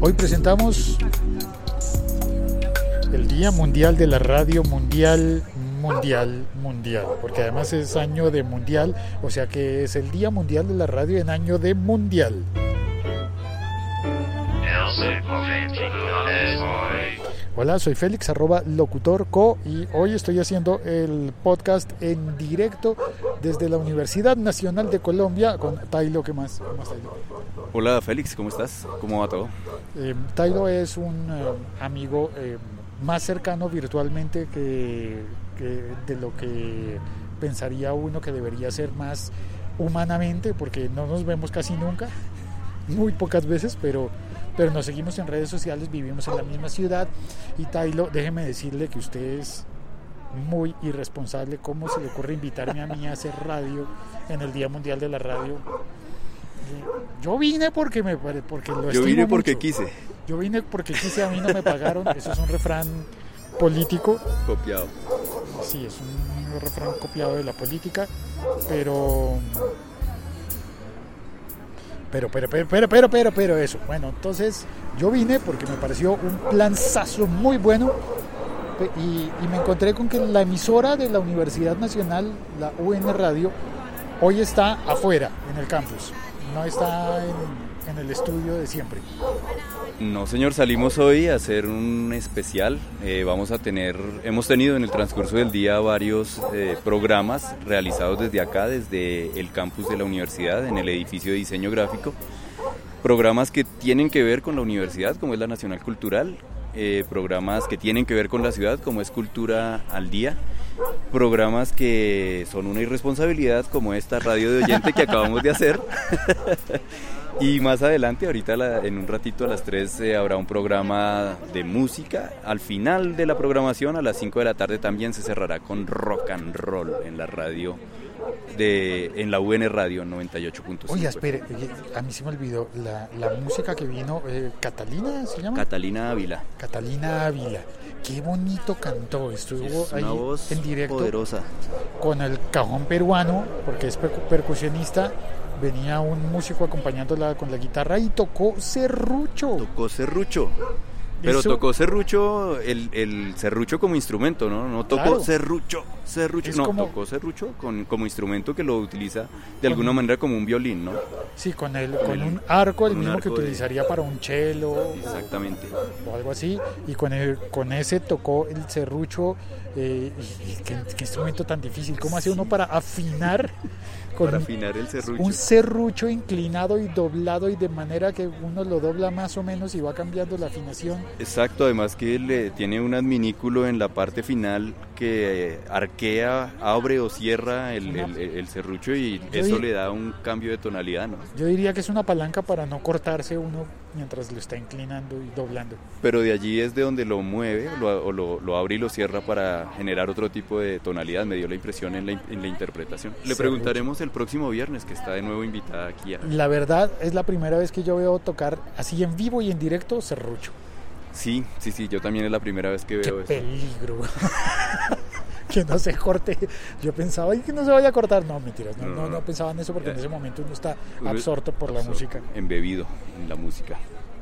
Hoy presentamos el Día Mundial de la Radio Mundial, Mundial, Mundial, porque además es año de Mundial, o sea que es el Día Mundial de la Radio en año de Mundial. Hola, soy Félix, arroba locutorco y hoy estoy haciendo el podcast en directo desde la Universidad Nacional de Colombia con Tailo, ¿qué más? ¿Cómo estás, Tailo? Hola Félix, ¿cómo estás? ¿Cómo va todo? Eh, Tailo es un eh, amigo eh, más cercano virtualmente que, que de lo que pensaría uno que debería ser más humanamente, porque no nos vemos casi nunca, muy pocas veces, pero pero nos seguimos en redes sociales, vivimos en la misma ciudad y Tailo, déjeme decirle que usted es muy irresponsable, ¿cómo se le ocurre invitarme a mí a hacer radio en el Día Mundial de la Radio? Yo vine porque me porque lo Yo vine porque mucho. quise. Yo vine porque quise, a mí no me pagaron, eso es un refrán político. Copiado. Sí, es un refrán copiado de la política, pero pero, pero, pero, pero, pero, pero, pero eso. Bueno, entonces yo vine porque me pareció un planzazo muy bueno y, y, me encontré con que la emisora de la Universidad Nacional, la UN Radio, hoy está afuera, en el campus. No está en, en el estudio de siempre. No, señor, salimos hoy a hacer un especial. Eh, vamos a tener, hemos tenido en el transcurso del día varios eh, programas realizados desde acá, desde el campus de la universidad, en el edificio de diseño gráfico. Programas que tienen que ver con la universidad, como es la Nacional Cultural, eh, programas que tienen que ver con la ciudad, como es Cultura al Día, programas que son una irresponsabilidad, como esta radio de oyente que acabamos de hacer. Y más adelante, ahorita la, en un ratito a las 3 eh, habrá un programa de música. Al final de la programación, a las 5 de la tarde también se cerrará con rock and roll en la radio, de, en la UN Radio 98.5. Oye, espere, a mí se me olvidó la, la música que vino, eh, ¿Catalina se llama? Catalina Ávila. Catalina Ávila. Qué bonito cantó, estuvo es ahí voz en directo poderosa. con el cajón peruano, porque es percusionista venía un músico acompañándola con la guitarra y tocó serrucho. Tocó serrucho. Pero Eso- tocó serrucho, el, el serrucho como instrumento, ¿no? No tocó Claro. serrucho, serrucho. No, como- tocó serrucho con, como instrumento que lo utiliza de alguna manera como un violín, ¿no? Sí, con, el, con el- un arco, el mismo que de- utilizaría para un cello Exactamente. o algo así. Y con, el, con ese tocó el serrucho. eh, y- y qué, qué instrumento tan difícil. ¿Cómo hace uno para afinar con Para afinar el serrucho. un serrucho inclinado y doblado y de manera que uno lo dobla más o menos y va cambiando la afinación? Exacto, además que le tiene un adminículo en la parte final que eh, arquea, abre o cierra el, el- el serrucho y Yo eso di- le da un cambio de tonalidad, ¿no? Yo diría que es una palanca para no cortarse uno mientras lo está inclinando y doblando. Pero de allí es de donde lo mueve lo, o lo, lo abre y lo cierra para generar otro tipo de tonalidad. Me dio la impresión en la, en la interpretación. Le Serrucho. preguntaremos el próximo viernes, que está de nuevo invitada aquí. A... La verdad es la primera vez que yo veo tocar así en vivo y en directo serrucho. Sí, sí, sí, yo también es la primera vez que Qué veo eso. peligro. que no se corte. Yo pensaba, "Ay, que no se vaya a cortar. No, mentiras, no, No, no, no, pensaba en eso porque en ese momento uno está absorto por la música. Embebido en la música.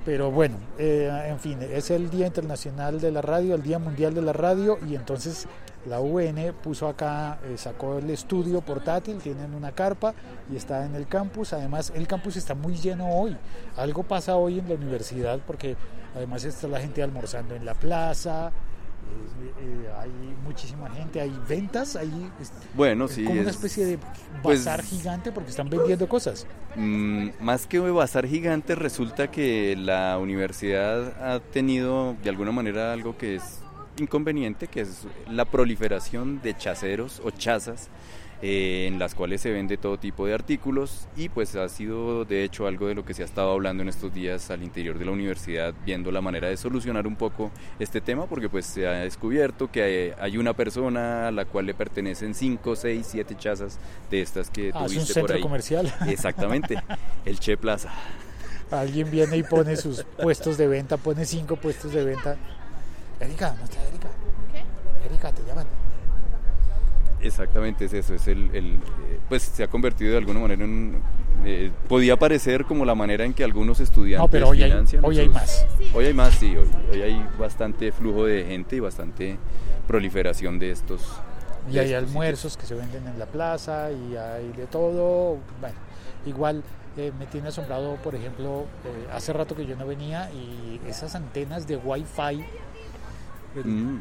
Pero bueno, eh, en fin, es el Día Internacional de la Radio, el Día Mundial de la Radio, y entonces la UN puso acá, eh, sacó el estudio portátil, tienen una carpa y está en el campus. Además, el campus está muy lleno hoy. Algo pasa hoy en la universidad porque además está la gente almorzando en la plaza. Eh, hay muchísima gente, hay ventas, hay Bueno, sí. como una es- especie de pues- bazar gigante porque están vendiendo cosas. Mm, más que bazar gigante, resulta que la universidad ha tenido de alguna manera algo que es inconveniente, que es la proliferación de chaceros o chazas eh, en las cuales se vende todo tipo de artículos y pues ha sido de hecho algo de lo que se ha estado hablando en estos días al interior de la universidad viendo la manera de solucionar un poco este tema porque pues se ha descubierto que hay, hay una persona a la cual le pertenecen 5, 6, 7 chazas de estas que Ah, es un tuviste por centro ahí. comercial. Exactamente, el Che Plaza. Alguien viene y pone sus puestos de venta, pone cinco puestos de venta. Erika, ¿no está Erika? ¿Qué? Erika, te llaman. Exactamente es eso, es el, el, eh, pues se ha convertido de alguna manera en, eh, podía parecer como la manera en que algunos estudiantes no, pero hoy hay, hoy hay más. Hoy hay más, sí, hoy, hoy, hay bastante flujo de gente y bastante proliferación de estos. Y hay almuerzos que se venden en la plaza y hay de todo. Bueno, igual eh, me tiene asombrado, por ejemplo, eh, hace rato que yo no venía y esas antenas de Wi-Fi. Mm.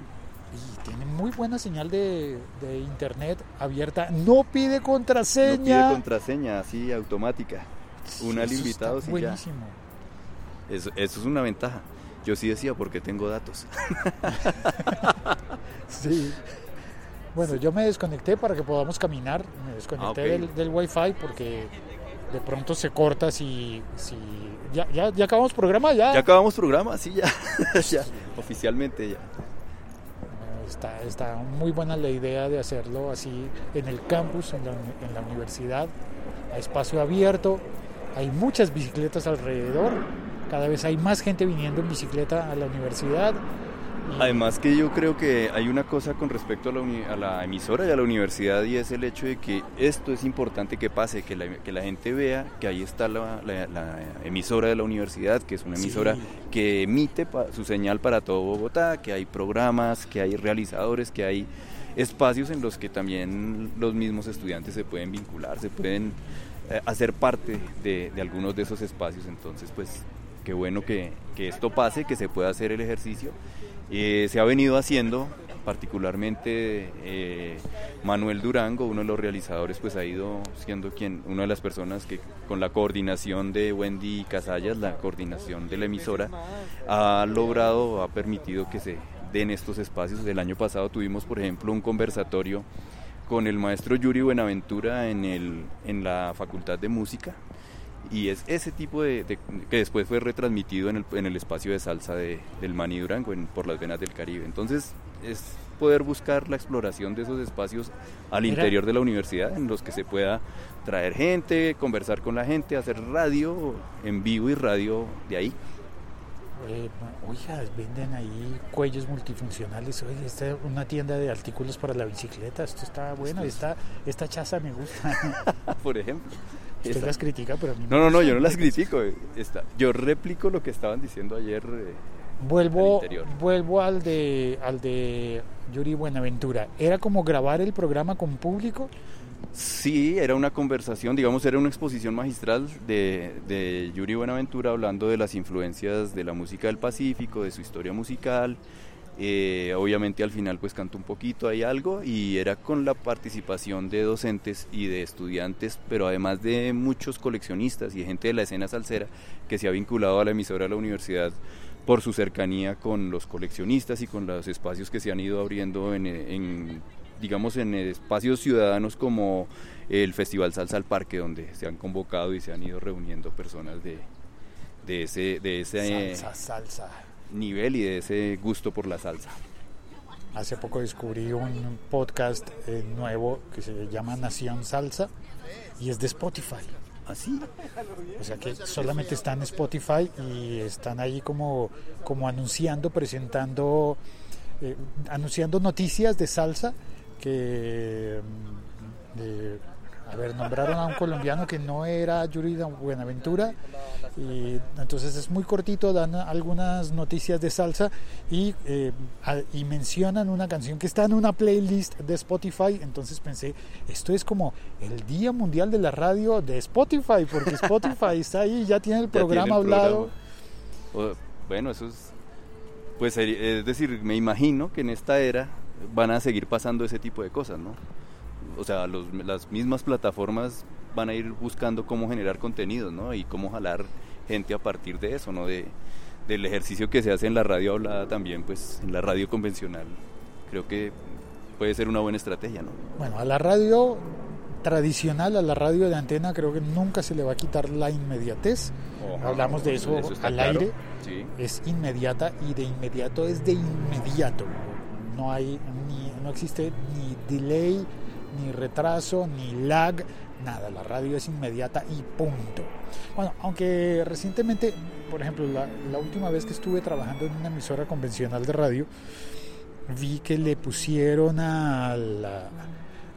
Y tiene muy buena señal de, de, internet abierta. No pide contraseña. No pide contraseña, así automática. Un al invitado, sí, buenísimo. Eso, eso es una ventaja. Yo sí decía porque tengo datos. sí. Bueno, yo me desconecté para que podamos caminar. Me desconecté ah, del, del Wi-Fi porque de pronto se corta si, si ya, ya, ya, acabamos programa ya. Ya acabamos programa, sí, ya, ya oficialmente ya. Está, está muy buena la idea de hacerlo así en el campus, en la, en la universidad, a espacio abierto, hay muchas bicicletas alrededor, cada vez hay más gente viniendo en bicicleta a la universidad Además que yo creo que hay una cosa con respecto a la, emisora y a la universidad y es el hecho de que esto es importante que pase, que la, gente vea que ahí está la, emisora de la universidad, que es una emisora que emite su señal para todo Bogotá, que hay programas, que hay realizadores, que hay espacios en los que también los mismos estudiantes se pueden vincular, se pueden eh, hacer parte de, algunos de esos espacios. Entonces, pues qué bueno que, que esto pase, que se pueda hacer el ejercicio eh, se ha venido haciendo, particularmente eh, Manuel Durango, uno de los realizadores, pues ha ido siendo quien, una de las personas que con la coordinación de Wendy Casallas, la coordinación de la emisora, ha logrado, ha permitido que se den estos espacios. El año pasado tuvimos, por ejemplo, un conversatorio con el maestro Yuri Buenaventura en, el, en la Facultad de Música y es ese tipo de, que después fue retransmitido en el, en el espacio de salsa de, del Mani Durango en, por las venas del Caribe. Entonces es poder buscar la exploración de esos espacios al interior de la universidad en los que se pueda traer gente, conversar con la gente, hacer radio en vivo y radio de ahí. Eh, oiga, venden ahí cuellos multifuncionales. Oye, esta es una tienda de artículos para la bicicleta. Esto está bueno. Esta, esta chaza me gusta. Por ejemplo. Usted las critica, pero a mí No, no, no, yo no las critico. Está, yo replico lo que estaban diciendo ayer. Eh, vuelvo, vuelvo al de, al de Yuri Buenaventura. ¿Era como grabar el programa con público? Sí, era una conversación, digamos, era una exposición magistral de, de Yuri Buenaventura hablando de las influencias de la música del Pacífico, de su historia musical, eh, obviamente al final pues cantó un poquito ahí algo y era con la participación de docentes y de estudiantes, pero además de muchos coleccionistas y gente de la escena salsera que se ha vinculado a la emisora de la universidad por su cercanía con los coleccionistas y con los espacios que se han ido abriendo en, digamos en espacios ciudadanos como el Festival Salsa al Parque donde se han convocado y se han ido reuniendo personas de, de ese de ese salsa, salsa nivel y de ese gusto por la salsa. Hace poco descubrí un podcast eh, nuevo que se llama Nación Salsa y es de Spotify. ¿Así? ¿Ah, o sea que solamente está en Spotify y están ahí como, como anunciando, presentando, eh, anunciando noticias de salsa que mm, de, a ver, nombraron a un colombiano que no era Yuri Buenaventura y entonces es muy cortito, dan algunas noticias de salsa y, eh, y mencionan una canción que está en una playlist de Spotify, entonces pensé, esto es como el Día Mundial de la Radio de Spotify, porque Spotify está ahí, ya tiene el programa hablado. Bueno, eso es, pues es decir, me imagino que en esta era van a seguir pasando ese tipo de cosas, ¿no? o sea, las mismas plataformas van a ir buscando cómo generar contenidos, ¿no? Y cómo jalar gente a partir de eso, ¿no? De, del ejercicio que se hace en la radio hablada también, pues en la radio convencional. Creo que puede ser una buena estrategia, ¿no? Bueno, a la radio tradicional, a la radio de antena, creo que nunca se le va a quitar la inmediatez. Hablamos de eso, al aire. Es inmediata y de inmediato es de inmediato. No hay ni, no existe ni delay ni retraso, ni lag, nada, la radio es inmediata y punto. Bueno, aunque recientemente, por ejemplo, la, última vez que estuve trabajando en una emisora convencional de radio, vi que le pusieron a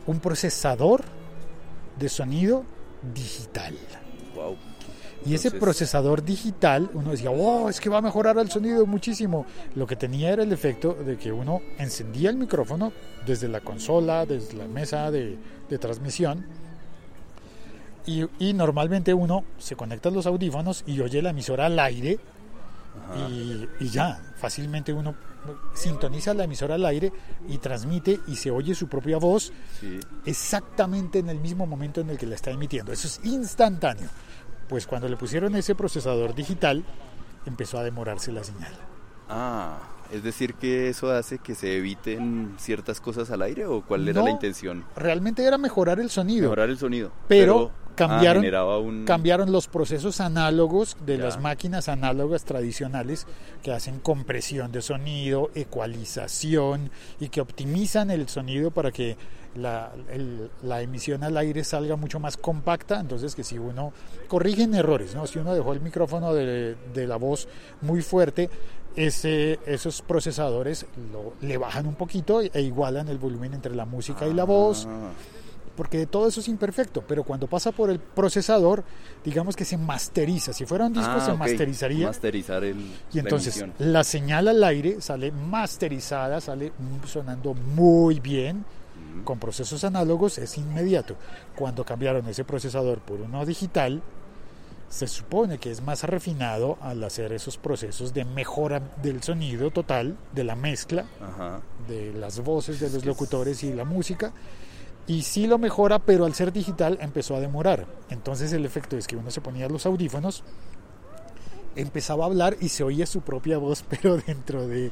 un procesador de sonido digital. Wow. Y ese procesador digital, uno decía, oh, es que va a mejorar el sonido muchísimo. Lo que tenía era el efecto de que uno encendía el micrófono desde la consola, desde la mesa de, de transmisión. Y, y normalmente uno se conecta a los audífonos y oye la emisora al aire y, y ya, fácilmente uno sintoniza la emisora al aire y transmite y se oye su propia voz Sí. exactamente en el mismo momento en el que la está emitiendo. Eso es instantáneo. Pues cuando le pusieron ese procesador digital, empezó a demorarse la señal. Ah, es decir que eso hace que se eviten ciertas cosas al aire o cuál era No. la intención? Realmente era mejorar el sonido. Mejorar el sonido. Pero cambiaron- un... Cambiaron los procesos análogos de Ya. las máquinas análogas tradicionales que hacen compresión de sonido, ecualización y que optimizan el sonido para que la, el- la emisión al aire salga mucho más compacta. Entonces que si uno corrigen errores, ¿no? si uno dejó el micrófono de, de la voz muy fuerte, ese, esos procesadores lo- le bajan un poquito e igualan el volumen entre la música y la voz Ah, porque todo eso es imperfecto, pero cuando pasa por el procesador, digamos que se masteriza. Si fuera un disco, ah, se ok. masterizaría. Masterizar el, y entonces la la señal al aire sale masterizada, sale sonando muy bien. Mm. Con procesos análogos es inmediato. Cuando cambiaron ese procesador por uno digital, se supone que es más refinado al hacer esos procesos de mejora del sonido total, de la mezcla, Ajá. de las voces de los locutores y la música. Y sí lo mejora, pero al ser digital empezó a demorar. Entonces el efecto es que uno se ponía los audífonos, empezaba a hablar y se oía su propia voz, pero dentro de...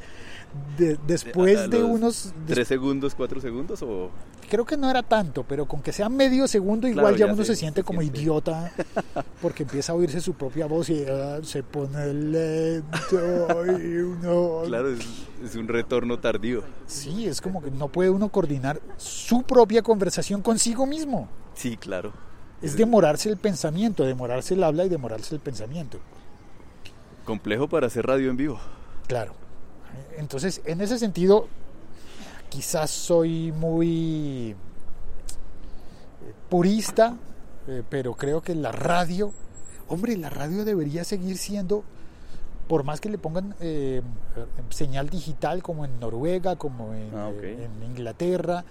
de- después de unos... ¿Tres segundos, cuatro segundos o...? Creo que no era tanto, pero con que sea medio segundo igual Claro, ya ya uno se- se, siente se como siente. idiota porque empieza a oírse su propia voz y ah, se pone lento y uno... Claro, es, es un retorno tardío. Sí, es como que no puede uno coordinar su propia conversación consigo mismo. Sí, claro. Es demorarse el pensamiento, demorarse el habla y demorarse el pensamiento. Complejo para hacer radio en vivo. Claro. Entonces, en ese sentido, quizás soy muy eh, purista, eh, pero creo que la radio, hombre, la radio debería seguir siendo, por más que le pongan eh, señal digital como en Noruega, como en, Ah, en Inglaterra,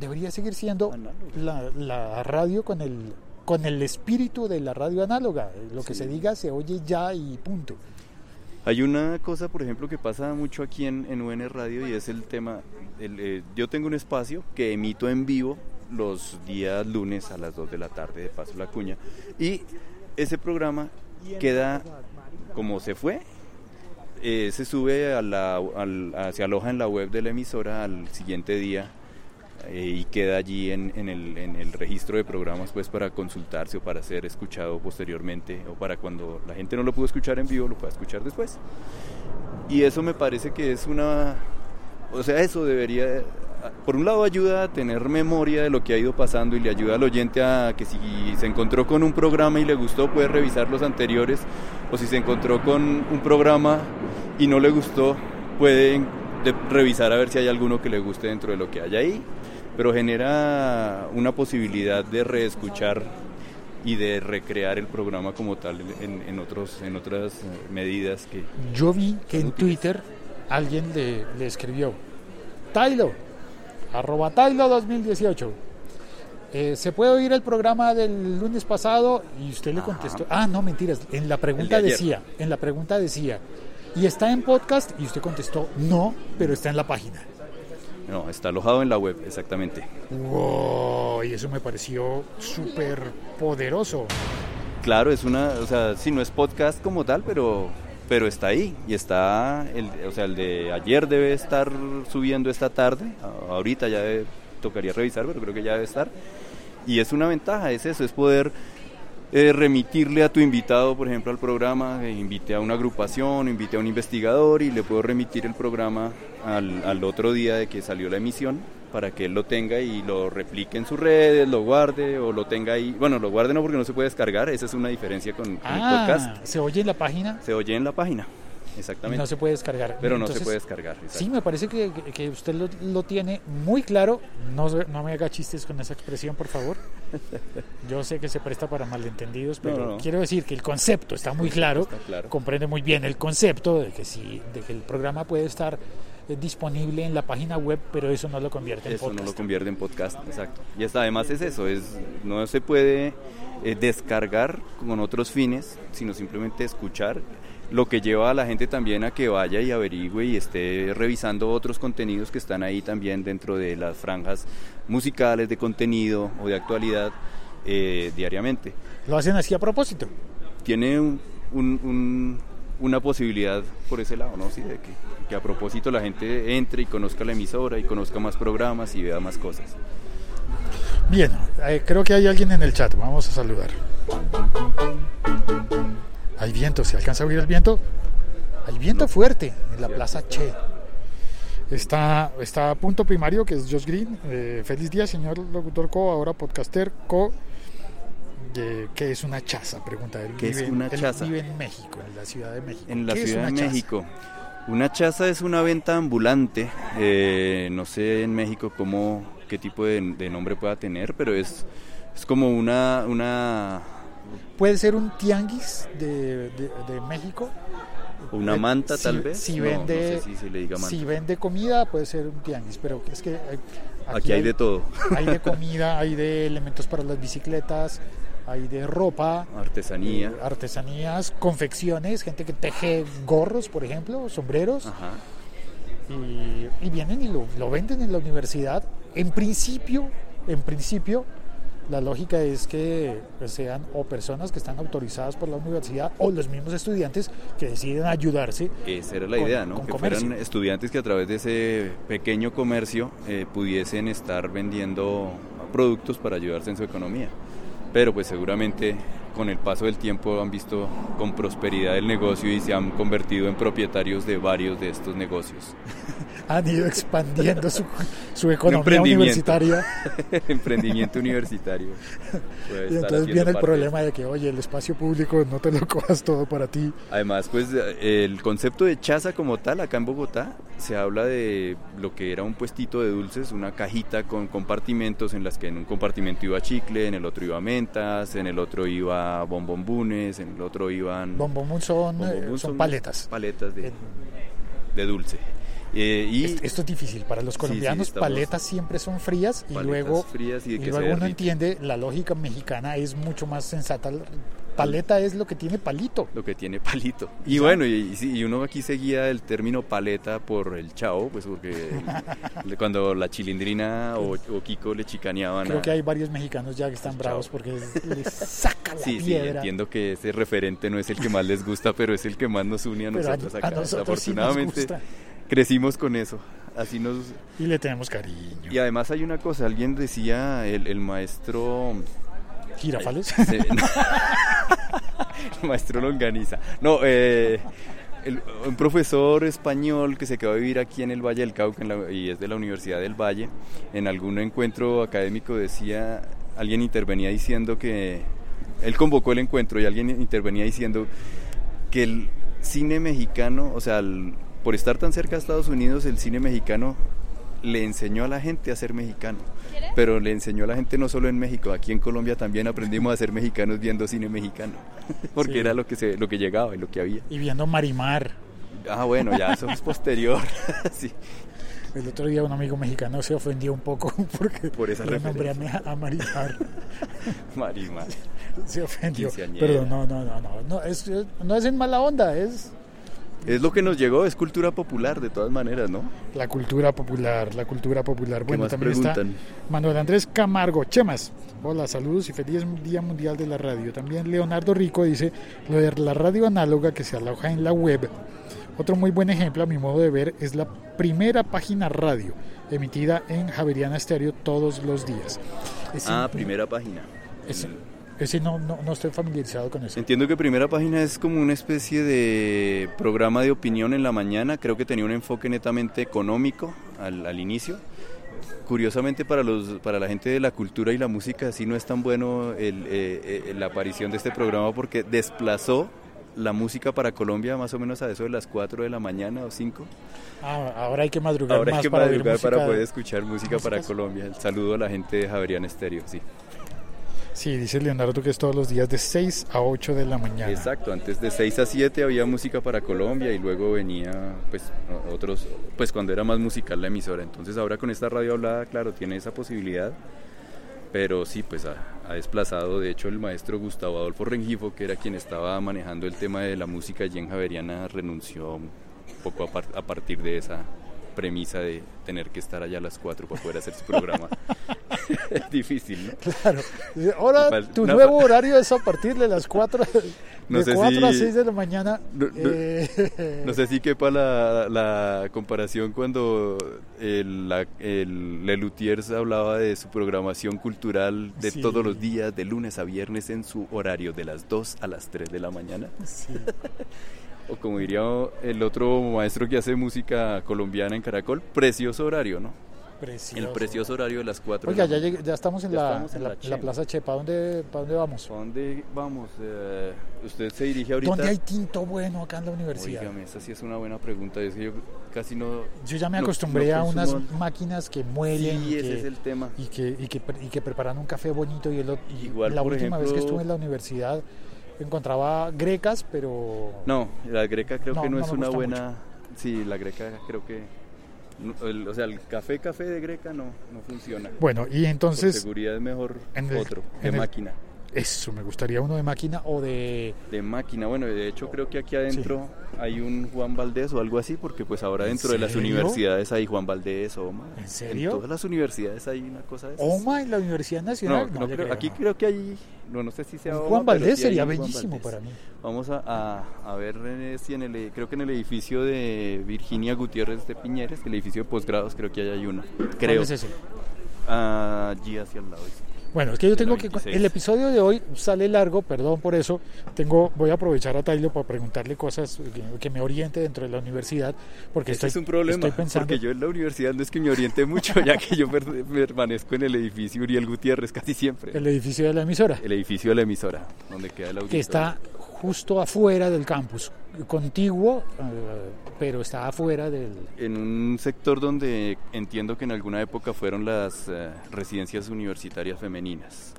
debería seguir siendo la, la radio con el con el espíritu de la radio análoga. Lo que se diga se oye ya y punto. Hay una cosa, por ejemplo, que pasa mucho aquí en, en UN Radio y es el tema, eh, yo tengo un espacio que emito en vivo los días lunes a las 2 de la tarde de Paso La Cuña y ese programa queda como se fue, eh, se sube a la, al- se aloja en la web de la emisora al siguiente día eh, y queda allí en, en el, en el registro de programas pues para consultarse o para ser escuchado posteriormente o para cuando la gente no lo pudo escuchar en vivo lo pueda escuchar después. Y eso me parece que es una... O sea, eso debería... Por un lado ayuda a tener memoria de lo que ha ido pasando y le ayuda al oyente a que si se encontró con un programa y le gustó puede revisar los anteriores o si se encontró con un programa y no le gustó puede de- revisar a ver si hay alguno que le guste dentro de lo que hay ahí pero genera una posibilidad de reescuchar y de recrear el programa como tal en, en otros, en otras eh, medidas que... Yo vi que en Twitter alguien le, le escribió, Tailo, arroba Tailo 2018. eh, ¿Se puede oír el programa del lunes pasado? Y usted le Ajá. contestó, ah, no, mentiras, en la pregunta de decía, en la pregunta decía, ¿y está en podcast? Y usted contestó, no, pero está en la página. No, está alojado en la web, exactamente. Wow, y eso me pareció súper poderoso. Claro, es una, o sea, sí, no es podcast como tal, pero, pero está ahí. Y está, el, o sea, el de ayer debe estar subiendo esta tarde. Ahorita ya debe- tocaría revisar, pero creo que ya debe estar. Y es una ventaja, es eso, es poder eh, remitirle a tu invitado, por ejemplo, al programa, eh, invite a una agrupación, invite a un investigador y le puedo remitir el programa al, al otro día de que salió la emisión para que él lo tenga y lo replique en sus redes, lo guarde o lo tenga ahí. Bueno, lo guarde no porque no se puede descargar, esa es una diferencia con, con el Ah, podcast. se oye en la página. Se oye en la página. Exactamente. no se puede descargar. Pero no se puede descargar. Sí, me parece que, que usted lo, lo, tiene muy claro. No, no me haga chistes con esa expresión, por favor. Yo sé que se presta para malentendidos, pero No, no. quiero decir que el concepto está muy claro. Está claro. Comprende muy bien el concepto de que, sí, de que el programa puede estar eh, disponible en la página web, pero eso no lo convierte en Eso podcast. no lo convierte en podcast, exacto. Y hasta además es eso, es no se puede eh, descargar con otros fines, sino simplemente escuchar, lo que lleva a la gente también a que vaya y averigüe y esté revisando otros contenidos que están ahí también dentro de las franjas musicales de contenido o de actualidad eh, diariamente. Lo hacen así a propósito. Tiene un- un- un- una posibilidad por ese lado, ¿no? Sí, de que, que a propósito la gente entre y conozca la emisora y conozca más programas y vea más cosas. Bien, eh, creo que hay alguien en el chat. Vamos a saludar. Hay viento, ¿se alcanza a oír el viento? Hay viento fuerte en la Plaza Che. Está, está punto primario, que es Josh Green. Eh, feliz día, señor locutor Co, ahora podcaster Co. Eh, ¿Qué es una chaza? Pregunta él. ¿Qué es una él chaza? vive en México, en la Ciudad de México. En la ¿Qué es Ciudad de? México. Una chaza es una venta ambulante. eh, no sé en México cómo, qué tipo de, de nombre pueda tener, pero es, es como una, una, Puede ser un tianguis de, de- de México. una Eh, manta si- tal vez. Si vende, no sé si se le diga manta. si vende comida, puede ser un tianguis, pero es que hay- Aquí hay de todo. Hay de comida, hay de elementos para las bicicletas, hay de ropa, Artesanía. eh, artesanías, confecciones, gente que teje gorros, por ejemplo, sombreros, Ajá. y, y vienen y lo, lo venden en la universidad. En principio, en principio, la lógica es que sean o personas que están autorizadas por la universidad o los mismos estudiantes que deciden ayudarse. Esa era la con- idea, ¿no? Que comercio. fueran estudiantes que a través de ese pequeño comercio eh, pudiesen estar vendiendo productos para ayudarse en su economía. Pero pues seguramente con el paso del tiempo han visto con prosperidad el negocio y se han convertido en propietarios de varios de estos negocios. Han ido expandiendo su, su economía universitaria. Emprendimiento universitario. Puede Y entonces viene el parte problema de que, oye, el espacio público no te lo cojas todo para ti. Además, pues el concepto de chaza como tal, acá en Bogotá, se habla de lo que era un puestito de dulces, una cajita con compartimentos en las que en un compartimento iba chicle, en el otro iba mentas, en el otro iba bombombunes, en el otro iban Bombomún son, eh, bombombún, son paletas. Paletas de, de dulce. Eh, y Esto es difícil. Para los sí, colombianos, paletas siempre son frías y luego, frías y luego uno entiende la lógica mexicana es mucho más sensata. Paleta es lo que tiene palito. lo que tiene palito. Y bueno, y, y sí, uno aquí seguía el término paleta por el chavo, pues porque el- cuando la chilindrina o, o Kiko le chicaneaban Creo a- que hay varios mexicanos ya que están Chao. bravos porque les saca la Sí, sí, piedra. entiendo que ese referente no es el que más les gusta, pero es el que más nos une a Pero a- nosotros a acá. nosotros sí nos Afortunadamente gusta. Crecimos con eso. Así nos Y le tenemos cariño. y además hay una cosa, alguien decía el, el maestro Girafales. Sí, no. el maestro Longaniza. No, eh, el- un profesor español que se quedó a vivir aquí en el Valle del Cauca en la- y es de la Universidad del Valle, en algún encuentro académico decía, alguien intervenía diciendo que, él convocó el encuentro y alguien intervenía diciendo que el cine mexicano, o sea, el- por estar tan cerca de Estados Unidos, el cine mexicano le enseñó a la gente a ser mexicano. Pero le enseñó a la gente no solo en México, aquí en Colombia también aprendimos a ser mexicanos viendo cine mexicano, porque Sí. era lo que se, lo que llegaba y lo que había. y viendo Marimar. Ah, bueno, ya eso es posterior. sí. El otro día un amigo mexicano se ofendió un poco porque Por esa le nombré a, a Marimar. Marimar. Se ofendió. Perdón, no, no, no, no. No es, es- no es en mala onda, es Es lo que nos llegó, es cultura popular de todas maneras, ¿no? la cultura popular, la cultura popular. ¿Qué Bueno, más también preguntan? está Manuel Andrés Camargo. Chemas, hola, saludos y feliz Día Mundial de la Radio. También Leonardo Rico dice lo de la radio análoga que se aloja en la web. Otro muy buen ejemplo, a mi modo de ver, es la primera página radio emitida en Javeriana Estéreo todos los días. Ese- Ah, primera página. Ese, ese no, no, no estoy familiarizado con eso. Entiendo que primera página es como una especie de programa de opinión en la mañana. Creo que tenía un enfoque netamente económico al, al inicio. Curiosamente para los para la gente de la cultura y la música sí no es tan bueno el, eh, eh, la aparición de este programa porque desplazó la música para Colombia más o menos a eso de las 4 de la mañana o 5. Ah, ahora hay que madrugar Ahora más hay que para, madrugar para poder escuchar música para. Colombia. El saludo a la gente de Javerian Estéreo, sí. Sí, dice Leonardo que es todos los días de 6 a 8 de la mañana. Exacto, antes de 6 a 7 había música para Colombia y luego venía pues otros, pues cuando era más musical la emisora. Entonces ahora con esta radio hablada, claro, tiene esa posibilidad. Pero sí, pues ha, desplazado, de hecho el maestro Gustavo Adolfo Rengifo, que era quien estaba manejando el tema de la música en Javeriana, renunció un poco a, a partir de esa premisa de tener que estar allá a las 4 para poder hacer su programa. es difícil, ¿no? Claro. Ahora tu nuevo horario es a partir de las 4, No de sé 4 a si- 6 de la mañana. No- no- Eh, No sé si quepa la, la comparación cuando el, la, el Lelutiers hablaba de su programación cultural de Sí. todos los días, de lunes a viernes, en su horario de las 2 a las 3 de la mañana. sí. O como diría el otro maestro que hace música colombiana en Caracol, precioso horario, ¿no? Precioso. El precioso horario de las 4 Oiga, ya, ya estamos en, Ya la, estamos en la en. Plaza Chepa. ¿Para dónde, ¿Para dónde vamos? ¿A dónde vamos? Eh, usted se dirige ahorita. ¿Dónde hay tinto bueno acá en la universidad? Esa sí es una buena pregunta. Es que yo casi no. Yo ya me acostumbré no a unas máquinas que muelen Sí, y, ese que, es el tema. y, que, y, que, y que preparan un café bonito. Y, el, y Igual, la por última vez que estuve en la universidad encontraba grecas, pero No, la greca creo No, que no, no es una buena. Sí, la greca creo que. el- o sea, el café, café de greca no, no funciona. bueno, y Por entonces seguridad es mejor en el- otro, de máquina. Eso, me gustaría uno de máquina o de... De máquina, bueno, de hecho creo que aquí adentro hay un Juan Valdés o algo así, porque pues ahora ¿En dentro de las universidades hay Juan Valdés, OMA. ¿En serio? En todas las universidades hay una cosa de esas. OMA en la Universidad No, Nacional. no le creo- aquí no. creo que hay, no, no sé si sea OMA, Juan Valdés sí hay sería bellísimo Valdés. para mí. Vamos a, a- a ver eh, si en el, creo que en el edificio de Virginia Gutiérrez de Piñeres, el edificio de posgrados, creo que ahí hay uno. Creo. ¿Cuál es ese? Allí hacia el lado. Bueno, es que yo tengo que 26. el episodio de hoy sale largo, perdón por eso. Tengo voy a aprovechar a Tailo para preguntarle cosas que, que me oriente dentro de la universidad porque Ese estoy es un problema, estoy pensando porque yo en la universidad no es que me oriente mucho, ya que yo per- permanezco en el edificio Uriel Gutiérrez casi siempre. el edificio de la emisora El edificio de la emisora, donde queda el auditorio. que está justo afuera del campus, contiguo, eh, pero está afuera del En un sector donde entiendo que en alguna época fueron las eh, residencias universitarias femeninas.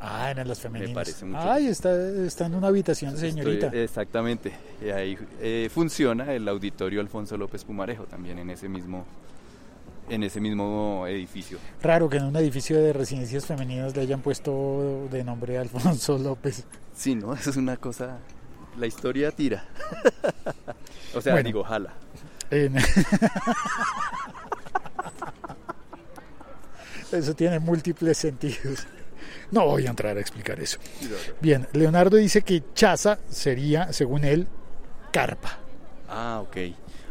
Ah, en las femeninas. parece mucho. Ay, está, está en una habitación señorita. Estoy- exactamente. Y ahí eh, funciona el auditorio Alfonso López Pumarejo, también en ese mismo, en ese mismo edificio. Raro que en un edificio de residencias femeninas le hayan puesto de nombre Alfonso López. Sí, ¿no? Eso es una cosa... La historia tira. o sea, Bueno. digo, jala. En- Eso tiene múltiples sentidos. No voy a entrar a explicar eso. Bien, Leonardo dice que chaza sería, según él, carpa. Ah, ok.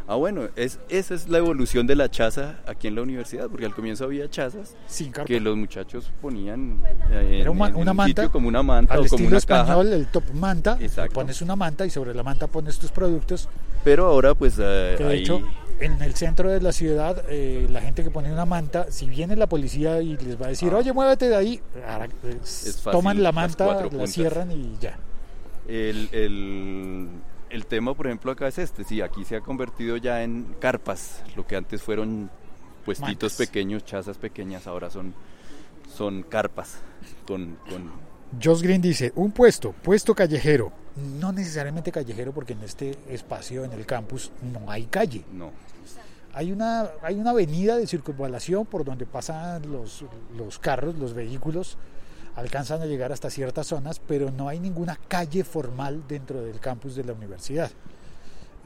Ah, bueno, es, esa es la evolución de la chaza aquí en la universidad, porque al comienzo había chazas Sin que los muchachos ponían eh, en, Era una- en una un manta, sitio como una manta Al o como estilo una español, caja. el top manta, Exacto. pones una manta y sobre la manta pones tus productos. Pero ahora pues eh, Que de ahí- hecho, en el centro de la ciudad, eh, la gente que pone una manta, si viene la policía y les va a decir, Ah. oye, muévete de ahí, ahora, fácil, toman la manta, la puntas. cierran y ya. El, el- el tema, por ejemplo, acá es este. Sí, aquí se ha convertido ya en carpas. Lo que antes fueron puestitos Mantas. pequeños, chazas pequeñas, ahora son, son carpas. Con, con, Josh Green dice, un puesto, puesto callejero. No necesariamente callejero porque en este espacio, en el campus, no hay calle. no, Hay una, hay una avenida de circunvalación por donde pasan los, los carros, los vehículos, alcanzan a llegar hasta ciertas zonas, pero no hay ninguna calle formal dentro del campus de la universidad.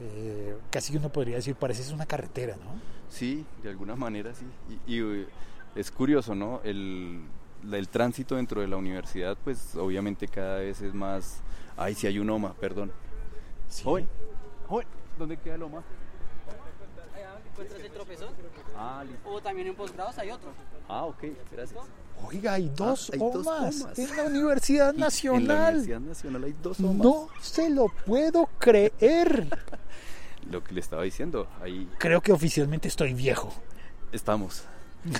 Eh, casi uno podría decir, parece es una carretera, ¿no? Sí, de alguna manera sí. Y, y, eh, es curioso, ¿no? El tránsito dentro de la universidad, pues obviamente cada vez es más... Ay, si hay un OMA, perdón. Sí. Joven, joven, ¿dónde queda el OMA? Encuentras el tropezón. Ah, listo. O también en posgrados hay otro. Ah, ok, gracias. Oiga, hay dos Ah, hay dos OMAS OMAS. en la Universidad Y En la Nacional. Universidad Nacional hay dos OMAs. No se lo puedo creer. Lo que le estaba diciendo, ahí Creo que oficialmente estoy viejo. estamos.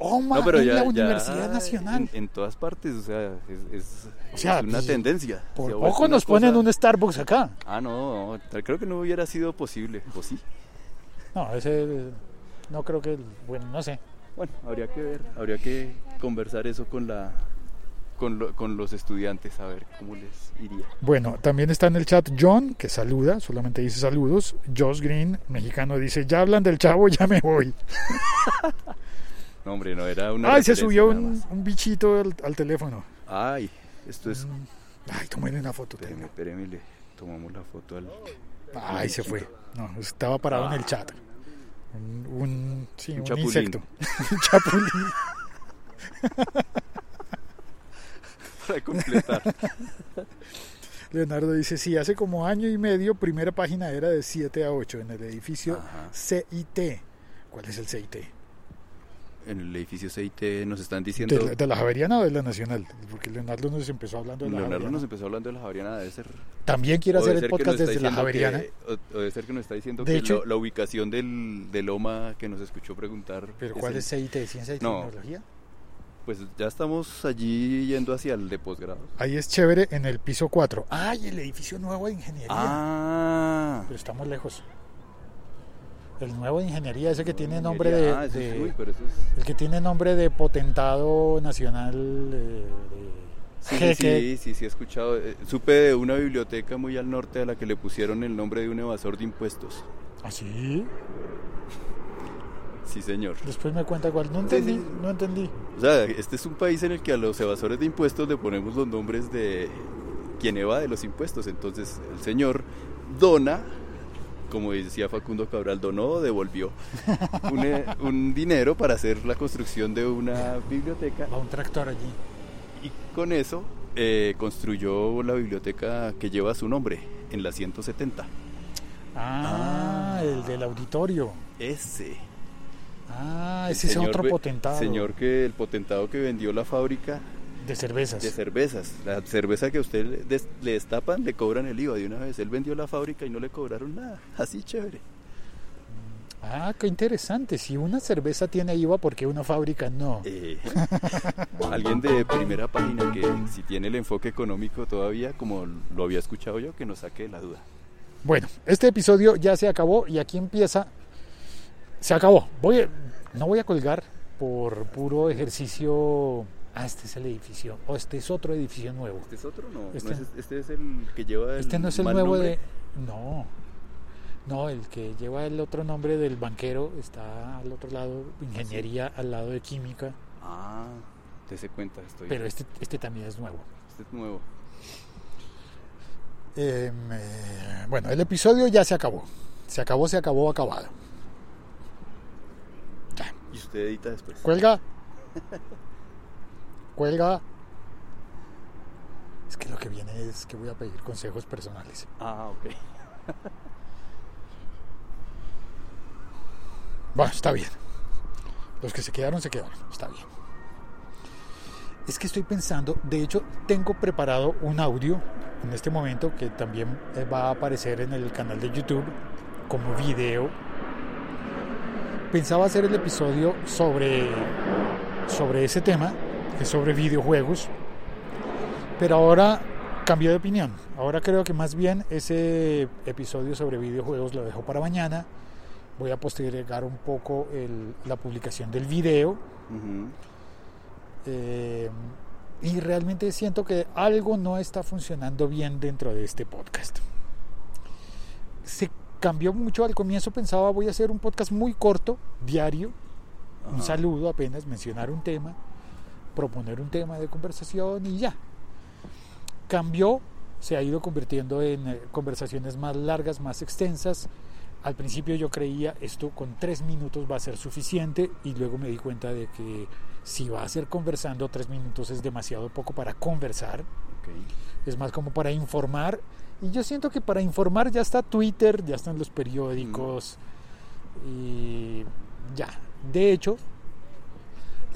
Oh, ma, No, pero en ya, la ya Universidad Nacional. En, en todas partes, o sea, es, es- O sea, es una pues, tendencia. Por poco nos ponen un Starbucks acá. Ah, no, no, creo que no hubiera sido posible, ¿o sí? No, ese no creo que, bueno, no sé. Bueno, habría que ver, habría que conversar eso con la con, lo- con los estudiantes, a ver cómo les iría. Bueno, también está en el chat John, que saluda, solamente dice saludos. Josh Green, mexicano, dice, ya hablan del chavo, ya me voy. No, hombre, no era una. Ay, se subió un, bichito al, al teléfono. Ay, esto es. Ay, tómenle una foto. Espéreme, espéreme, le tomamos la foto al. Ay, se fue. No, estaba parado en el chat. Un, un, sí, Un un chapulín. insecto. un chapulín. Para completar. Leonardo dice, sí, hace como año y medio, primera página era de 7 a 8 en el edificio Ajá. CIT. ¿Cuál es el CIT? En el edificio CIT nos están diciendo. ¿De la, de la Javeriana o de la Nacional? Porque Leonardo nos empezó hablando de la Leonardo Javeriana. nos empezó hablando de la Javeriana, debe ser. También quiere hacer el podcast desde la Javeriana. que- o, o debe ser que nos está diciendo De que hecho- lo- la ubicación del, OMA que nos escuchó preguntar. ¿Pero es cuál el- es CIT? ¿Ciencia y No. Tecnología? Pues ya estamos allí yendo hacia el de posgrado. Ahí es chévere en el piso 4. ¡Ay, el edificio nuevo de ingeniería! Ah, Pero estamos lejos. El nuevo de ingeniería, ese que tiene nombre ingeniería. de, Ah, es- uy, pero eso es- el que tiene nombre de potentado nacional eh, de Sí, jeque. sí, sí, sí, he escuchado. Eh, Supe de una biblioteca muy al norte a la que le pusieron el nombre de un evasor de impuestos. ¿Ah, sí? Sí, señor. Después me cuenta cuál. No Sí, entendí, sí. no entendí. O sea, este es un país en el que a los evasores de impuestos le ponemos los nombres de quien evade los impuestos. Entonces, el señor dona, como decía Facundo Cabral, donó devolvió un, eh, un dinero para hacer la construcción de una biblioteca Va un tractor allí. y con eso eh, construyó la biblioteca que lleva su nombre en la 170. Ah, Ah. el del auditorio. Ese. Ah, ese es otro potentado Señor que el potentado que vendió la fábrica de cervezas. de cervezas. La cerveza que a usted le, des- le destapan, le cobran el IVA de una vez. Él vendió la fábrica y no le cobraron nada. Así chévere. Ah, qué interesante. Si una cerveza tiene IVA, ¿por qué una fábrica no? Eh, alguien de primera página que si tiene el enfoque económico todavía, como lo había escuchado yo, que nos saque la duda. Bueno, este episodio ya se acabó y aquí empieza. Se acabó. Voy no voy a colgar por puro ejercicio. Ah, este es el edificio. O este es otro edificio nuevo. ¿Este es otro? No, Este- no es, este es el que lleva el Este no es el nuevo nombre. de. No. No, el que lleva el otro nombre del banquero está al otro lado, ingeniería al lado de química, Ah, dése cuenta, estoy. pero este, este también es nuevo. este es nuevo. Eh, eh, bueno, el episodio ya se acabó. Se acabó, se acabó, acabado. Ya. Y usted edita después. Cuelga. Cuelga. Es que lo que viene es que voy a pedir consejos personales. Ah, ok. Bueno, está bien. Los que se quedaron, se quedaron. Está bien. Es que estoy pensando, de hecho, tengo preparado un audio en este momento que también eh, va a aparecer en el canal de YouTube como video. Pensaba hacer el episodio sobre, sobre ese tema, es sobre videojuegos, pero ahora cambié de opinión. Ahora creo que más bien ese episodio sobre videojuegos lo dejo para mañana. Voy a postergar un poco el- la publicación del video. Eh, y realmente siento que algo no está funcionando bien dentro de este podcast. Se cambió mucho al comienzo, pensaba voy a hacer un podcast muy corto, diario, un saludo apenas, mencionar un tema, proponer un tema de conversación y ya. Cambió, se ha ido convirtiendo en eh, conversaciones más largas, más extensas. Al principio yo creía esto con tres minutos va a ser suficiente y luego me di cuenta de que si va a ser conversando tres minutos es demasiado poco para conversar, es más como para informar y yo siento que para informar ya está Twitter, ya están los periódicos y ya. De hecho,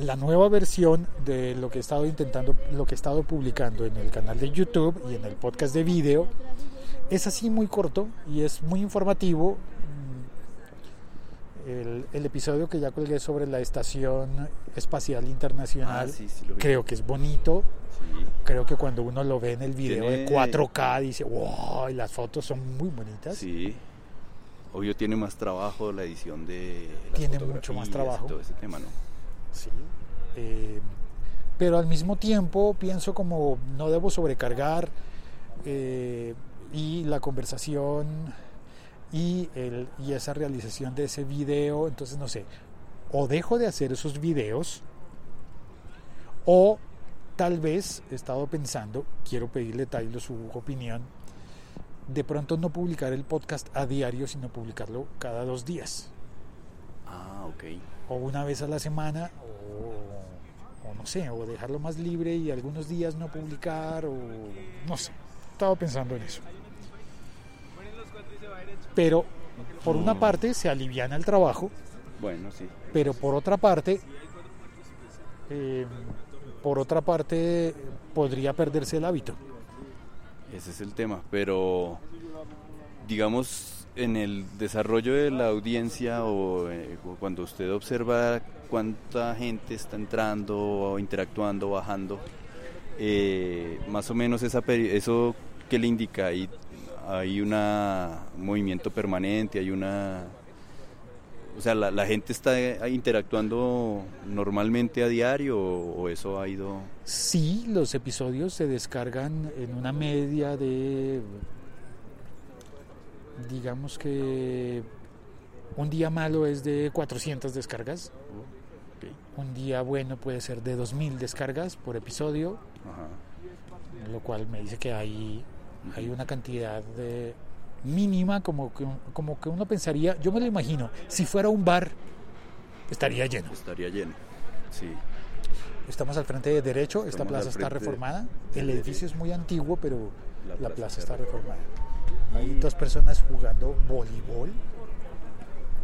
la nueva versión de lo que he estado intentando, lo que he estado publicando en el canal de YouTube y en el podcast de video es así muy corto y es muy informativo. El, el episodio que ya colgué sobre la Estación Espacial Internacional, Ah, sí, sí creo que es bonito. Sí. Creo que cuando uno lo ve en el video de Tiene- 4K dice, wow, y las fotos son muy bonitas. Sí. Obvio tiene más trabajo la edición de las Tiene mucho más y trabajo. todo ese tema, ¿no? Sí. Eh, pero al mismo tiempo pienso como no debo sobrecargar eh, y la conversación y, el, y esa realización de ese video, entonces no sé, o dejo de hacer esos videos o tal vez he estado pensando, quiero pedirle a su opinión, de pronto no publicar el podcast a diario, sino publicarlo cada dos días Ah, ok. O una vez a la semana o, o no sé, o dejarlo más libre y algunos días no publicar o no sé. Estaba pensando en eso. Pero por una parte se aliviana el trabajo, Bueno, sí. pero por otra parte, eh, por otra parte podría perderse el hábito. Ese es el tema, pero digamos en el desarrollo de la audiencia o eh, o cuando usted observa cuánta gente está entrando o interactuando, bajando, eh, más o menos esa eso que le indica hay una- un movimiento permanente, hay una o sea, la, la gente está eh, interactuando normalmente a diario o eso ha ido Sí, los episodios se descargan en una media de, digamos que un día malo es de 400 descargas, un día bueno puede ser de 2000 descargas por episodio, ajá. lo cual me dice que hay, hay una cantidad de mínima como que, como que uno pensaría, yo me lo imagino, si fuera un bar estaría lleno. estaría lleno. Sí. Estamos al frente de derecho, esta plaza está reformada. El edificio es muy antiguo, pero La la, plaza está reformada. Hay dos personas jugando voleibol.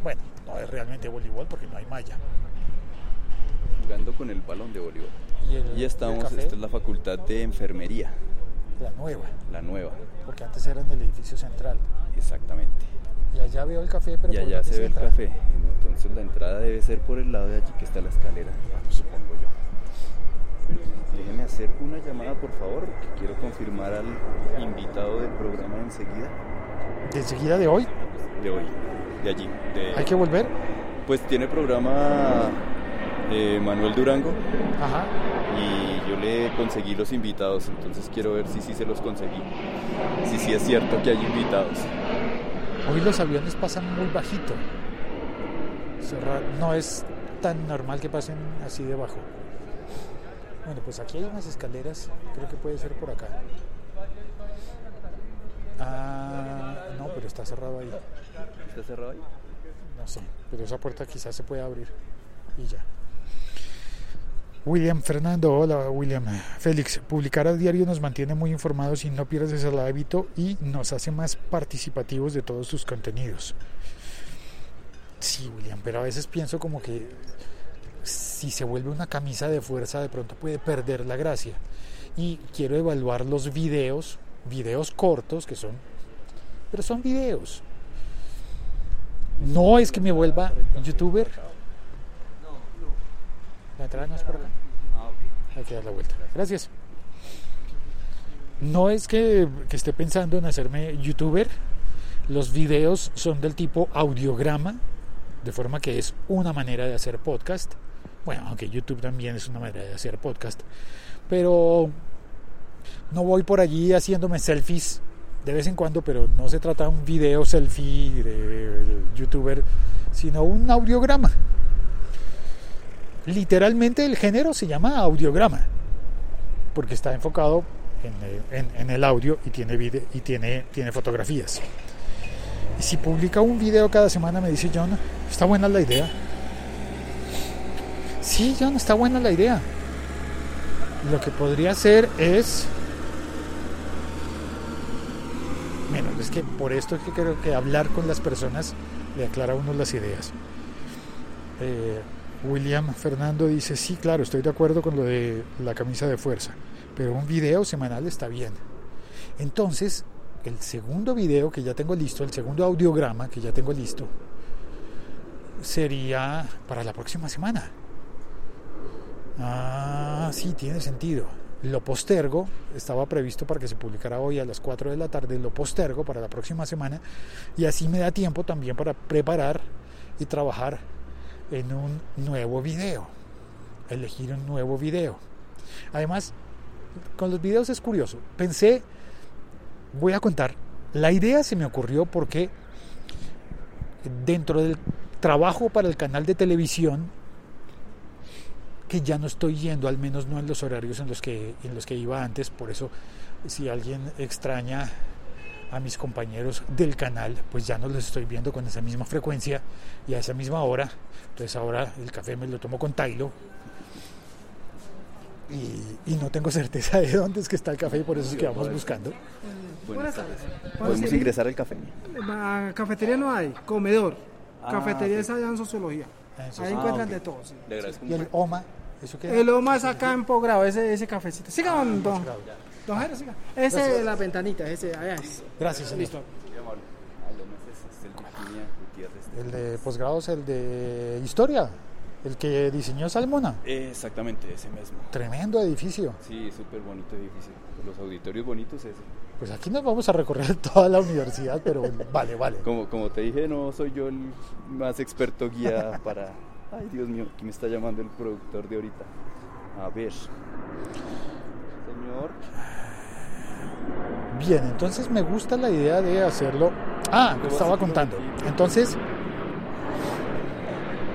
Bueno, no es realmente voleibol porque no hay malla. jugando con el balón de voleibol. Y, el, Y estamos, el esta es la facultad de enfermería, la nueva, la nueva, porque antes era en el edificio central. exactamente. Y allá veo el café, pero Y ¿por allá se ve el café, entonces la entrada debe ser por el lado de allí que está la escalera, supongo yo. Déjeme hacer una llamada, por favor, que quiero confirmar al invitado del programa enseguida, De enseguida de hoy de hoy, de allí. de- hay que volver. Pues tiene programa eh, Manuel Durango Ajá. y yo le conseguí los invitados, entonces quiero ver si sí se los conseguí. Si sí es cierto que hay invitados. Hoy los aviones pasan muy bajito. No es tan normal que pasen así debajo. Bueno, pues aquí hay unas escaleras. Creo que puede ser por acá. Ah, no, pero está cerrado ahí. ¿Está cerrado ahí? No sé, pero esa puerta quizás se puede abrir. Y ya. William Fernando, hola William. Félix, publicar a diario nos mantiene muy informados y no pierdes el hábito y nos hace más participativos de todos tus contenidos. Sí, William, pero a veces pienso como que si se vuelve una camisa de fuerza de pronto puede perder la gracia. Y quiero evaluar los videos, videos cortos que son, pero son videos. No es que me vuelva youtuber. La entrada no es por acá. Hay que dar la vuelta. Gracias. No es que, que esté pensando en hacerme youtuber. Los videos son del tipo audiograma, de forma que es una manera de hacer podcast. Bueno, aunque YouTube también es una manera de hacer podcast. Pero no voy por allí haciéndome selfies de vez en cuando, pero no se trata de un video selfie de youtuber, sino un audiograma. Literalmente el género se llama audiograma, porque está enfocado en, el audio y tiene, vide- y tiene, tiene fotografías. Y si publica un video cada semana, me dice John, está buena la idea. Sí, John, está buena la idea. Lo que podría hacer es Bueno, es que por esto es que creo que hablar con las personas le aclara a uno las ideas. Eh, William Fernando dice, sí, claro, estoy de acuerdo con lo de la camisa de fuerza, pero un video semanal está bien. Entonces, el segundo video que ya tengo listo, el segundo audiograma que ya tengo listo, sería para la próxima semana. Ah, sí, tiene sentido. Lo postergo, estaba previsto para que se publicara hoy a las 4 de la tarde, lo postergo para la próxima semana y así me da tiempo también para preparar y trabajar en un nuevo video, elegir un nuevo video. Además, con los videos es curioso, pensé, voy a contar, la idea se me ocurrió porque dentro del trabajo para el canal de televisión que ya no estoy yendo, al menos no en los horarios en los que, en los que iba antes, por eso si alguien extraña a mis compañeros del canal, pues ya no los estoy viendo con esa misma frecuencia y a esa misma hora. Entonces ahora el café me lo tomo con Tailo y, y no tengo certeza de dónde es que está el café y por eso es que vamos buscando. Buenas tardes. ¿Podemos ingresar al café? Ah, Cafetería no hay, comedor. Ah, Cafetería ok. es allá en sociología. Eso Ahí sí. encuentran de todo. sí. Y el. OMA, ¿eso qué? El Loma es acá en Pogrado, ese, ese cafecito. Sigan, don. Posgrado. Don Jairo, siga. Ese es la ventanita, ese, allá es. Gracias, señor. Listo. Ah. El de posgrado es el de historia, el que diseñó Salmona. Exactamente, ese mismo. Tremendo edificio. Sí, súper bonito edificio. Los auditorios bonitos, ese. Pues aquí nos vamos a recorrer toda la universidad, pero vale, vale. Como, como te dije, no soy yo el más experto guía para... Ay, Dios mío, aquí me está llamando el productor de ahorita. A ver. Señor. Bien, entonces me gusta la idea de hacerlo. Ah, ¿Cómo estaba contando. Entonces,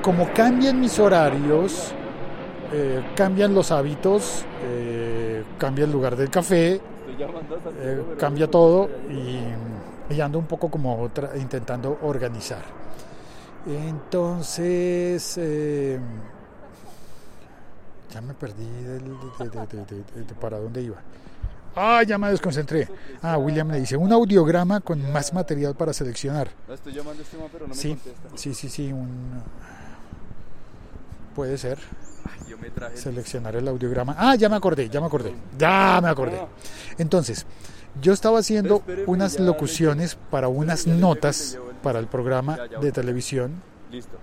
como cambian mis horarios, eh, cambian los hábitos, eh, cambia el lugar del café, Eh, cambia todo y, y ando un poco como tra- intentando organizar. Entonces, eh, ya me perdí del- de, para dónde iba. Ah, ya me desconcentré. Ah, William me dice, un audiograma con más material para seleccionar. Estoy llamando a este pero no me Sí, contesta. sí, sí, sí, un... Puede ser, yo me traje... el- seleccionar el audiograma. Ah, ya me acordé, ya me acordé, ya me acordé. Entonces, yo estaba haciendo Espéreme, unas ya locuciones para unas notas el- para el programa Ya, ya de televisión. Listo.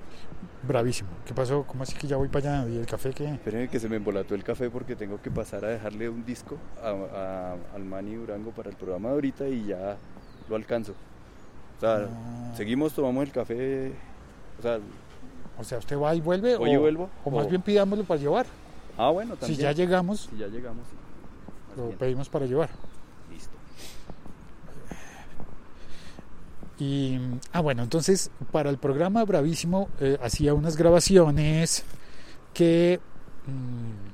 Bravísimo. ¿Qué pasó? ¿Cómo así que ya voy para allá? ¿Y el café qué? Espérenme que se me embolató el café porque tengo que pasar a dejarle un disco a, a- al Manny Durango para el programa de ahorita y ya lo alcanzo. O sea, Ah. seguimos, tomamos el café. O sea, O sea, ¿usted va y vuelve? ¿O yo o, vuelvo? O más bien pidámoslo para llevar. ah, bueno, Si también. ya llegamos, Si ya llegamos, lo bien. pedimos para llevar. Listo. Y, ah, bueno, entonces para el programa Bravísimo eh, hacía unas grabaciones que, mm,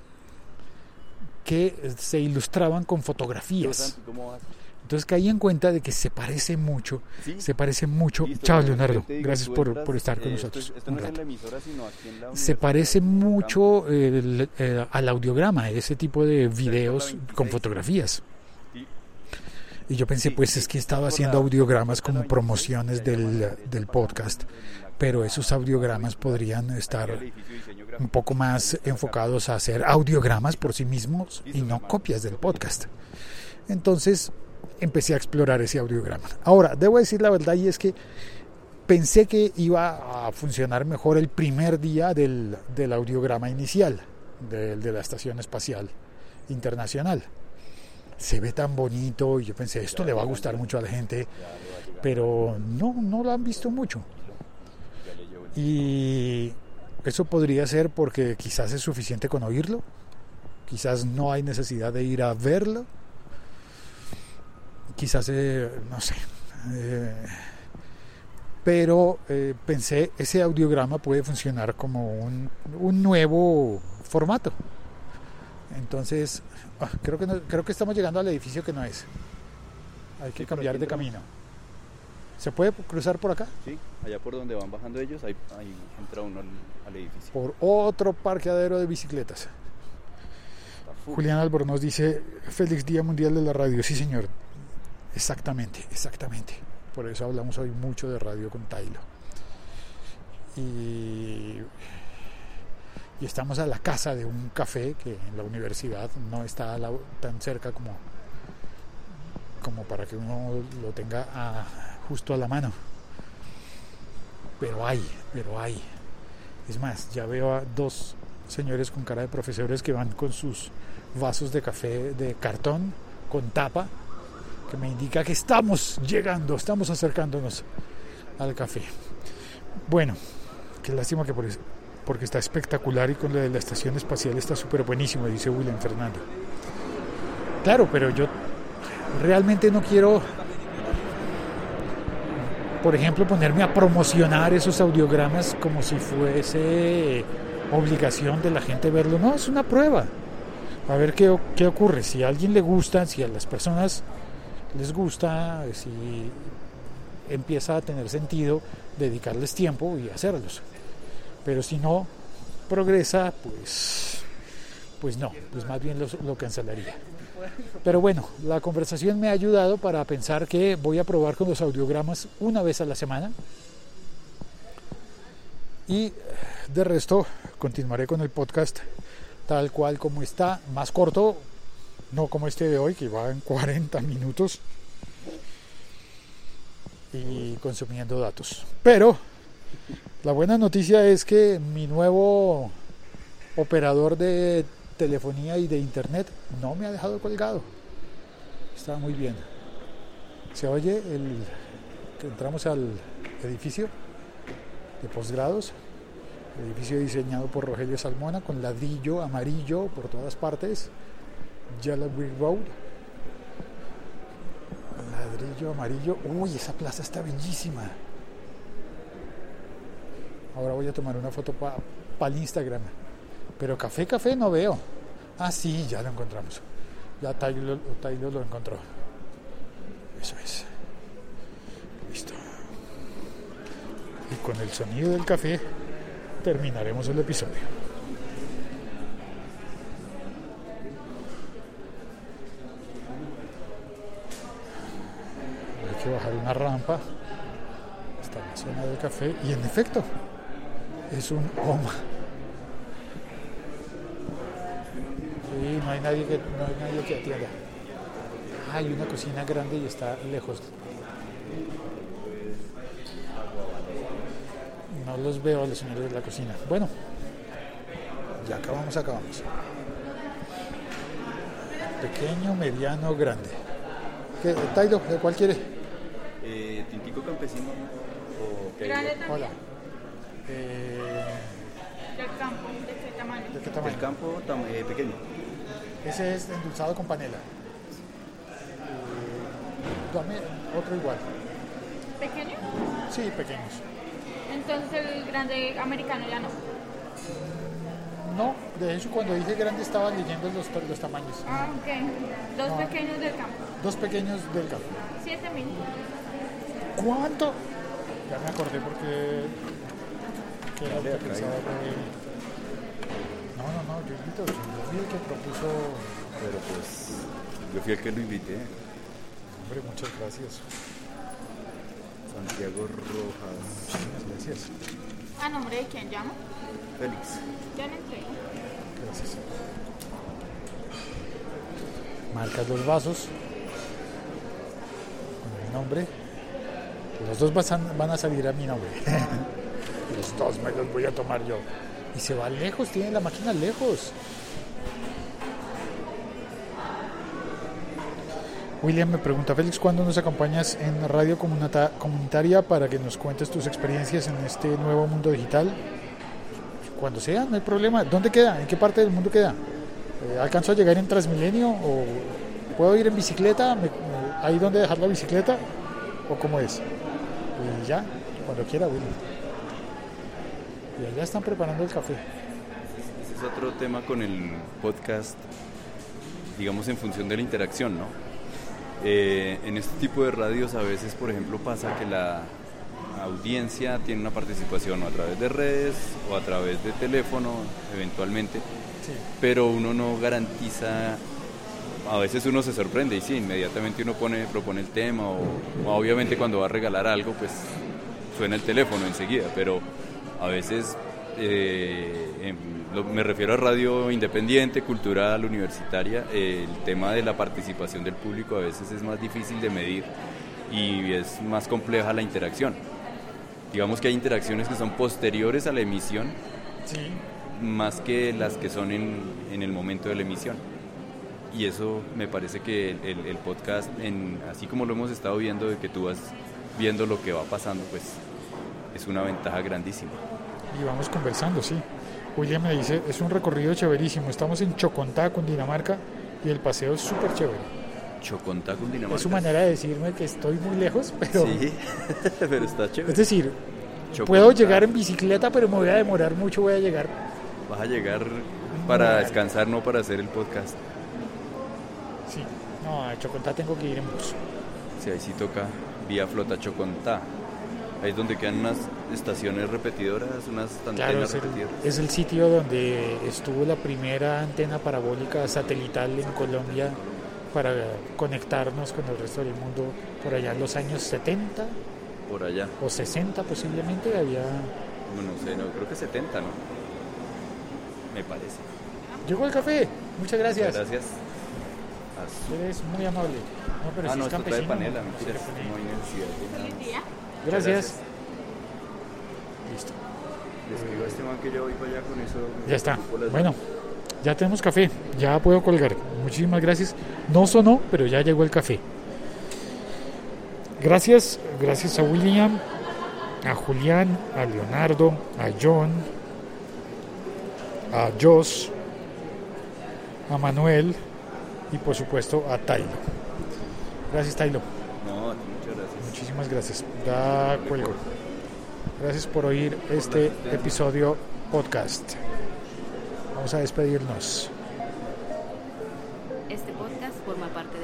que se ilustraban con fotografías. ¿cómo vas? Entonces caí en cuenta de que se parece mucho, Sí. se parece mucho. Listo, Chao, Leonardo, gracias por, por estar con eh, nosotros. Esto, esto un no es en la emisora, sino aquí en la Se parece mucho el- eh, al audiograma, ese tipo de videos 26. con fotografías. Sí. Y yo pensé, Sí, pues es que estaba haciendo audiogramas como 26, promociones del, del podcast, pero esos audiogramas podrían estar un poco más enfocados a hacer audiogramas por sí mismos y no copias del podcast. Entonces empecé a explorar ese audiograma. Ahora, debo decir la verdad y es que pensé que iba a funcionar mejor el primer día del, del audiograma inicial del- de la Estación Espacial Internacional. Se ve tan bonito y yo pensé, esto le va a gustar mucho a la gente, pero no, no lo han visto mucho. Y eso podría ser porque quizás es suficiente con oírlo, quizás no hay necesidad de ir a verlo, quizás, eh, no sé, eh, pero eh, pensé, ese audiograma puede funcionar como un, un nuevo formato. Entonces, ah, creo, que no- creo que estamos llegando al edificio que no es. Hay que Sí, cambiar de camino. ¿Se puede cruzar por acá? Sí, allá por donde van bajando ellos, ahí, ahí entra uno al, al edificio. por otro parqueadero de bicicletas. Julián Albornoz dice, Félix Día Mundial de la Radio. Sí, señor. Exactamente, exactamente. Por eso hablamos hoy mucho de radio con Tailo. Y, estamos a la casa de un café que en la universidad no está tan cerca como, como para que uno lo tenga justo a la mano. Pero hay, pero hay. Es más, ya veo a dos señores con cara de profesores que van con sus vasos de café de cartón con tapa, que me indica que estamos llegando, estamos acercándonos al café. Bueno, qué lástima que por eso, porque está espectacular y con lo de la estación espacial está súper buenísimo, dice William Fernando. Claro, pero yo realmente no quiero, por ejemplo, ponerme a promocionar esos audiogramas como si fuese obligación de la gente verlo. No, es una prueba. A ver qué, qué ocurre. Si a alguien le gusta, si a las personas les gusta, si empieza a tener sentido dedicarles tiempo y hacerlos. Pero si no progresa, pues, pues no, pues más bien lo, lo cancelaría. Pero bueno, la conversación me ha ayudado para pensar que voy a probar con los audiogramas una vez a la semana. Y de resto, continuaré con el podcast tal cual como está, más corto, no como este de hoy, que va en 40 minutos y consumiendo datos. Pero la buena noticia es que mi nuevo operador de telefonía y de internet no me ha dejado colgado. Está muy bien. Se oye el que entramos al edificio de posgrados, edificio diseñado por Rogelio Salmona con ladrillo amarillo por todas partes, Yellow Brick Road. Ladrillo amarillo. Uy, esa plaza está bellísima. Ahora voy a tomar una foto para el Instagram. Pero café, café no veo. Ah, sí, ya lo encontramos. Ya Taylor, Taylor lo encontró. Eso es. Listo. Y con el sonido del café terminaremos el episodio. Hay que bajar una rampa hasta la zona del café y en efecto es un OMA. Sí, no hay nadie que, no hay nadie que atienda. Hay una cocina grande y está lejos. No los veo a los señores de la cocina. Bueno, ya acabamos, acabamos. Pequeño, mediano, grande. ¿Qué, Taido, ¿de cuál quiere? Eh, ¿Tintico campesino o qué? Grande también. Hola. Eh, Del campo, ¿de qué tamaño? ¿De qué Del campo tam- eh, pequeño. Ese es endulzado con panela. Eh, dame otro igual. ¿Pequeño? Sí, pequeños. Entonces el grande americano ya no. No, de hecho cuando dije grande estaba leyendo los, los tamaños. Ah, ok. Dos No. pequeños del campo. Dos pequeños del campo. Siete mil. ¿Cuánto? Ya me acordé porque que era lo que pensaba de... No, no, no, yo invito, yo fui el que propuso... Pero pues yo fui el que lo invité. Hombre, muchas gracias. Santiago Rojas. Muchas gracias. ¿A nombre de quién llama? Félix. Ya le entrego. Gracias. Marcas los vasos con mi nombre. Los dos van, a salir a mi nombre. los dos me los voy a tomar yo. Y se va lejos, tiene la máquina lejos. William me pregunta, Félix, ¿cuándo nos acompañas en radio comunita- comunitaria para que nos cuentes tus experiencias en este nuevo mundo digital? Cuando sea, no hay problema. ¿Dónde queda? ¿En qué parte del mundo queda? Eh, ¿Alcanzo a llegar en Transmilenio? ¿O puedo ir en bicicleta? ¿Me- me- ¿Hay donde dejar la bicicleta? ¿O cómo es? Y ya, cuando quiera, William. Y allá están preparando el café. Ese es otro tema con el podcast, digamos en función de la interacción, ¿no? Eh, en este tipo de radios a veces, por ejemplo, pasa que la audiencia tiene una participación o a través de redes o a través de teléfono, eventualmente, Sí. pero uno no garantiza, a veces uno se sorprende y sí, inmediatamente uno pone, propone el tema o, o obviamente cuando va a regalar algo, pues suena el teléfono enseguida, pero a veces eh, lo- me refiero a radio independiente, cultural, universitaria, eh, el tema de la participación del público a veces es más difícil de medir y es más compleja la interacción. Digamos que hay interacciones que son posteriores a la emisión Sí. más que las que son en, en el momento de la emisión. Y eso me parece que el, el- el podcast, en, así como lo hemos estado viendo, de que tú vas viendo lo que va pasando, pues es una ventaja grandísima. Y vamos conversando, sí. William me dice, es un recorrido chéverísimo. Estamos en Chocontá, Cundinamarca, y el paseo es súper chévere. Chocontá, Cundinamarca. Es su manera de decirme que estoy muy lejos, pero... Sí, pero está chévere. Es decir, Chocontá. puedo llegar en bicicleta, pero me voy a demorar mucho, voy a llegar... Vas a llegar para descansar, no para hacer el podcast. No, a Chocontá tengo que ir en bus. Sí, ahí sí toca vía flota Chocontá. Ahí es donde quedan unas estaciones repetidoras, unas Claro, antenas es el, repetidoras. es el sitio donde estuvo la primera antena parabólica satelital en Colombia para conectarnos con el resto del mundo por allá en los años 70 Por allá. o 60 posiblemente había... Bueno, no sé, no, creo que 70, ¿no? Me parece. Llegó el café, muchas gracias. Gracias. Eres muy amable. No, pero ah, si no, es esto trae panela, no mentiras. hay necesidad. Gracias. Listo. Le escribo a este man que ya voy para allá con eso. Ya está. Bueno, ya tenemos café. Ya puedo colgar. Muchísimas gracias. No sonó, pero ya llegó el café. Gracias, gracias a William, a Julián, a Leonardo, a John, a Jos, a Manuel y por supuesto a Tailo. Gracias Tailo. No, muchas gracias. Muchísimas gracias. Da cuelgo. Gracias por oír este episodio podcast. Vamos a despedirnos. Este podcast forma parte